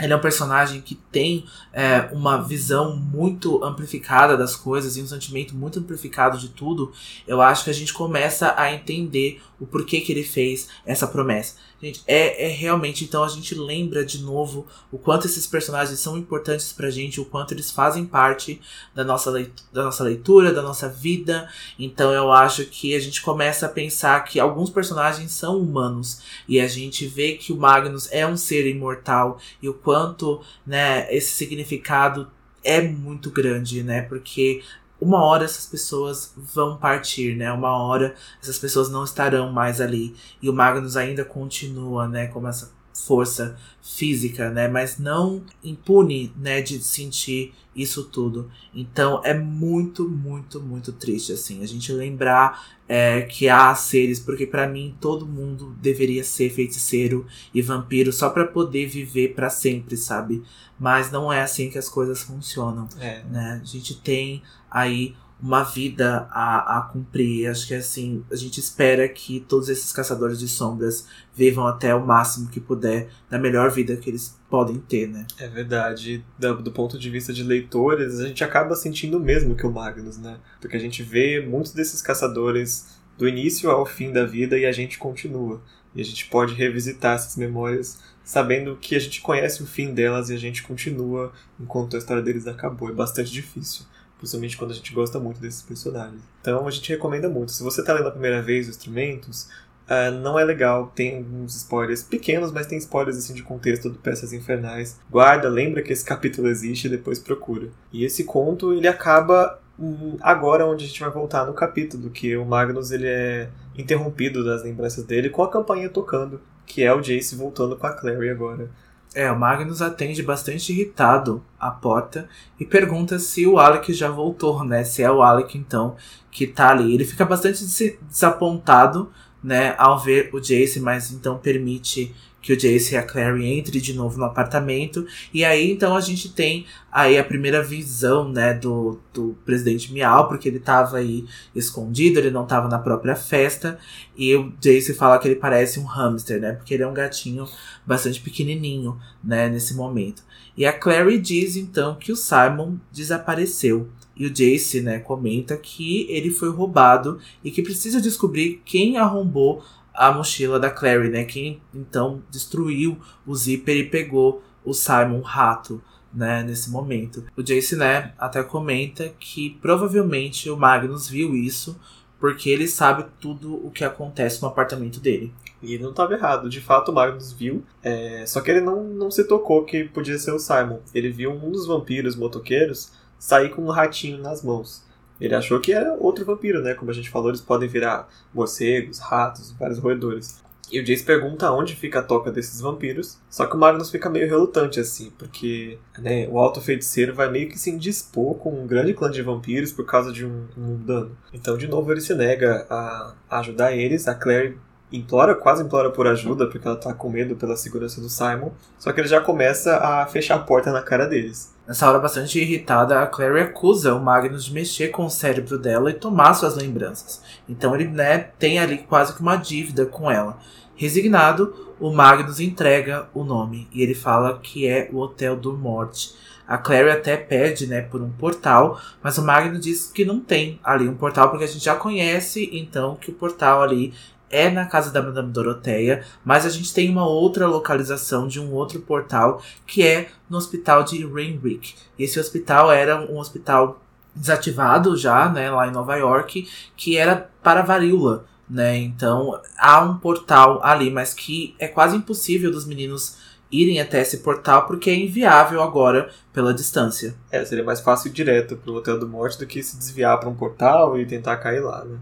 Ele é um personagem que tem é, uma visão muito amplificada das coisas e um sentimento muito amplificado de tudo. Eu acho que a gente começa a entender o porquê que ele fez essa promessa. Gente, é, é realmente, então a gente lembra de novo o quanto esses personagens são importantes pra gente, o quanto eles fazem parte da nossa, leitura, da nossa leitura, da nossa vida. Então eu acho que a gente começa a pensar que alguns personagens são humanos e a gente vê que o Magnus é um ser imortal e o quanto, né, esse significado é muito grande, né? Porque uma hora essas pessoas vão partir, né? Uma hora essas pessoas não estarão mais ali. E o Magnus ainda continua, né? Como essa força física, né? Mas não impune, né? De sentir isso tudo. Então é muito, muito, muito triste, assim. A gente lembrar é, que há seres, porque para mim todo mundo deveria ser feiticeiro e vampiro só para poder viver para sempre, sabe? Mas não é assim que as coisas funcionam, é. né? A gente tem aí uma vida a, a cumprir. Acho que assim, a gente espera que todos esses caçadores de sombras vivam até o máximo que puder da melhor vida que eles podem ter, né? É verdade. Do, do ponto de vista de leitores, a gente acaba sentindo o mesmo que o Magnus, né? Porque a gente vê muitos desses caçadores do início ao fim da vida e a gente continua. E a gente pode revisitar essas memórias sabendo que a gente conhece o fim delas e a gente continua enquanto a história deles acabou. É bastante difícil principalmente quando a gente gosta muito desses personagens. Então a gente recomenda muito. Se você está lendo a primeira vez os instrumentos, uh, não é legal. Tem alguns spoilers pequenos, mas tem spoilers assim de contexto do Peças Infernais. Guarda, lembra que esse capítulo existe e depois procura. E esse conto ele acaba hum, agora onde a gente vai voltar no capítulo, que o Magnus ele é interrompido das lembranças dele com a campanha tocando, que é o Jace voltando com a Clary agora. É, o Magnus atende bastante irritado a porta e pergunta se o Alec já voltou, né? Se é o Alec, então, que tá ali. Ele fica bastante desapontado, né, ao ver o Jace, mas então permite que o Jace e a Clary entre de novo no apartamento. E aí, então, a gente tem aí a primeira visão, né, do, do presidente Miau, porque ele tava aí escondido, ele não tava na própria festa. E o Jace fala que ele parece um hamster, né, porque ele é um gatinho bastante pequenininho, né, nesse momento. E a Clary diz, então, que o Simon desapareceu. E o Jace, né, comenta que ele foi roubado e que precisa descobrir quem arrombou a mochila da Clary, né? Quem então destruiu o zíper e pegou o Simon Rato, né, nesse momento. O Jace, né, até comenta que provavelmente o Magnus viu isso porque ele sabe tudo o que acontece no apartamento dele. E não estava errado. De fato, o Magnus viu. É... Só que ele não, não se tocou que podia ser o Simon. Ele viu um dos vampiros motoqueiros sair com um ratinho nas mãos. Ele achou que era outro vampiro, né? Como a gente falou, eles podem virar morcegos, ratos, vários roedores. E o Jace pergunta onde fica a toca desses vampiros. Só que o Magnus fica meio relutante, assim, porque né, o alto feiticeiro vai meio que se indispor com um grande clã de vampiros por causa de um, um dano. Então, de novo, ele se nega a, ajudar eles. A Claire implora, quase implora por ajuda, porque ela tá com medo pela segurança do Simon. Só que ele já começa a fechar a porta na cara deles. Nessa hora, bastante irritada, a Clary acusa o Magnus de mexer com o cérebro dela e tomar suas lembranças. Então ele, né, tem ali quase que uma dívida com ela. Resignado, o Magnus entrega o nome e ele fala que é o Hotel do Morte. A Clary até pede, né, por um portal, mas o Magnus diz que não tem ali um portal porque a gente já conhece, então que o portal ali é na casa da Madame Doroteia, mas a gente tem uma outra localização de um outro portal que é no hospital de Rainwick. Esse hospital era um hospital desativado já, né, lá em Nova York, que era para varíola, né? Então há um portal ali, mas que é quase impossível dos meninos irem até esse portal porque é inviável agora pela distância. É, seria mais fácil ir direto pro Hotel do Morte do que se desviar para um portal e tentar cair lá, né?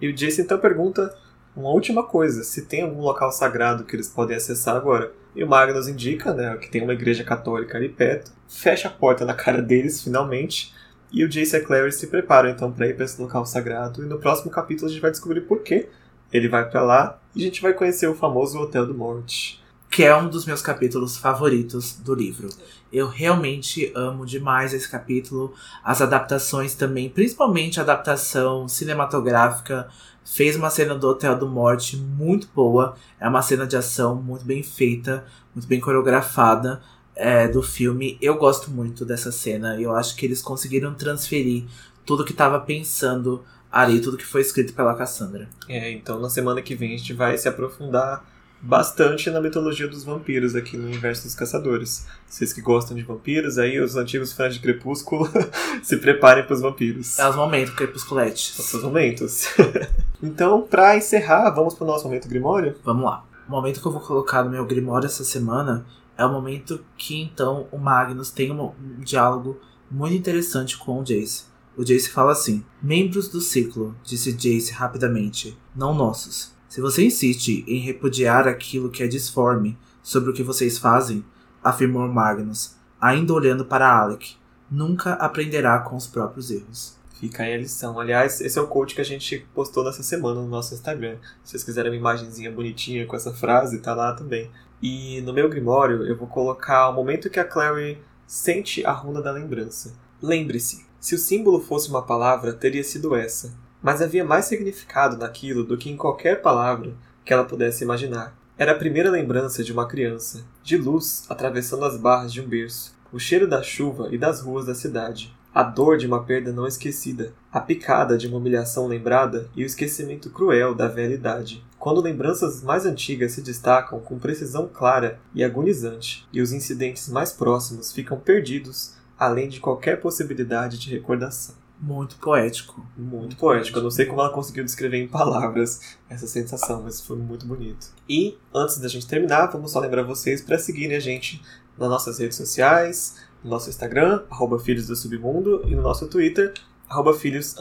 E o Jason então pergunta uma última coisa, se tem algum local sagrado que eles podem acessar agora. E o Magnus indica, né, que tem uma igreja católica ali perto, fecha a porta na cara deles, finalmente, e o Jace e a Clary se preparam então para ir para esse local sagrado. E no próximo capítulo a gente vai descobrir por que ele vai para lá e a gente vai conhecer o famoso Hotel do Morte. Que é um dos meus capítulos favoritos do livro. Eu realmente amo demais esse capítulo. As adaptações também, principalmente a adaptação cinematográfica fez uma cena do Hotel do Morte muito boa. É uma cena de ação muito bem feita, muito bem coreografada é, do filme. Eu gosto muito dessa cena. Eu acho que eles conseguiram transferir tudo que estava pensando ali, tudo que foi escrito pela Cassandra. É, então na semana que vem a gente vai se aprofundar bastante na mitologia dos vampiros aqui no universo dos caçadores. Vocês que gostam de vampiros, aí os antigos fãs de Crepúsculo se preparem para os vampiros. É os momentos crepusculetes. Os momentos. então, para encerrar, vamos para o nosso momento Grimório? Vamos lá. O momento que eu vou colocar no meu Grimório essa semana é o momento que então o Magnus tem um, um diálogo muito interessante com o Jace. O Jace fala assim: Membros do ciclo, disse Jace rapidamente, não nossos. Se você insiste em repudiar aquilo que é disforme sobre o que vocês fazem, afirmou Magnus, ainda olhando para Alec, nunca aprenderá com os próprios erros. Fica aí a lição. Aliás, esse é o coach que a gente postou nessa semana no nosso Instagram. Se vocês quiserem uma imagenzinha bonitinha com essa frase, tá lá também. E no meu grimório eu vou colocar o momento que a Clary sente a runa da lembrança. Lembre-se, se o símbolo fosse uma palavra, teria sido essa. Mas havia mais significado naquilo do que em qualquer palavra que ela pudesse imaginar. Era a primeira lembrança de uma criança, de luz atravessando as barras de um berço, o cheiro da chuva e das ruas da cidade, a dor de uma perda não esquecida, a picada de uma humilhação lembrada e o esquecimento cruel da velha idade. Quando lembranças mais antigas se destacam com precisão clara e agonizante, e os incidentes mais próximos ficam perdidos, além de qualquer possibilidade de recordação. Muito poético. Muito poético. Eu não sei como ela conseguiu descrever em palavras essa sensação, mas foi muito bonito. E antes da gente terminar, vamos só lembrar vocês para seguirem a gente nas nossas redes sociais, no nosso Instagram, arroba Filhos do Submundo, e no nosso Twitter, arroba Filhos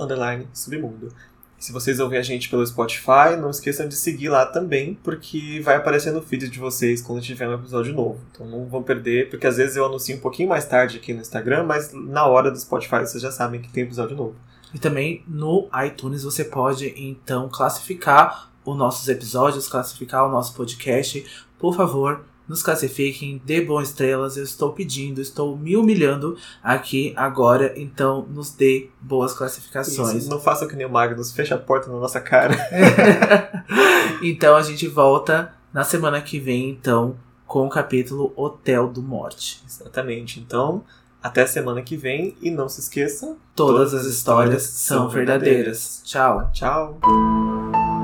Submundo. Se vocês ouvem a gente pelo Spotify, não esqueçam de seguir lá também, porque vai aparecer no feed de vocês quando tiver um episódio novo. Então não vão perder, porque às vezes eu anuncio um pouquinho mais tarde aqui no Instagram, mas na hora do Spotify vocês já sabem que tem episódio novo. E também no iTunes você pode então classificar os nossos episódios, classificar o nosso podcast. Por favor, nos classifiquem, dê boas estrelas. Eu estou pedindo, estou me humilhando aqui agora, então nos dê boas classificações. Isso, não faça que nem o Magnus, fecha a porta na nossa cara. então a gente volta na semana que vem, então, com o capítulo Hotel do Morte. Exatamente. Então, até semana que vem e não se esqueça: todas, todas as histórias, histórias são verdadeiras. verdadeiras. Tchau. Tchau.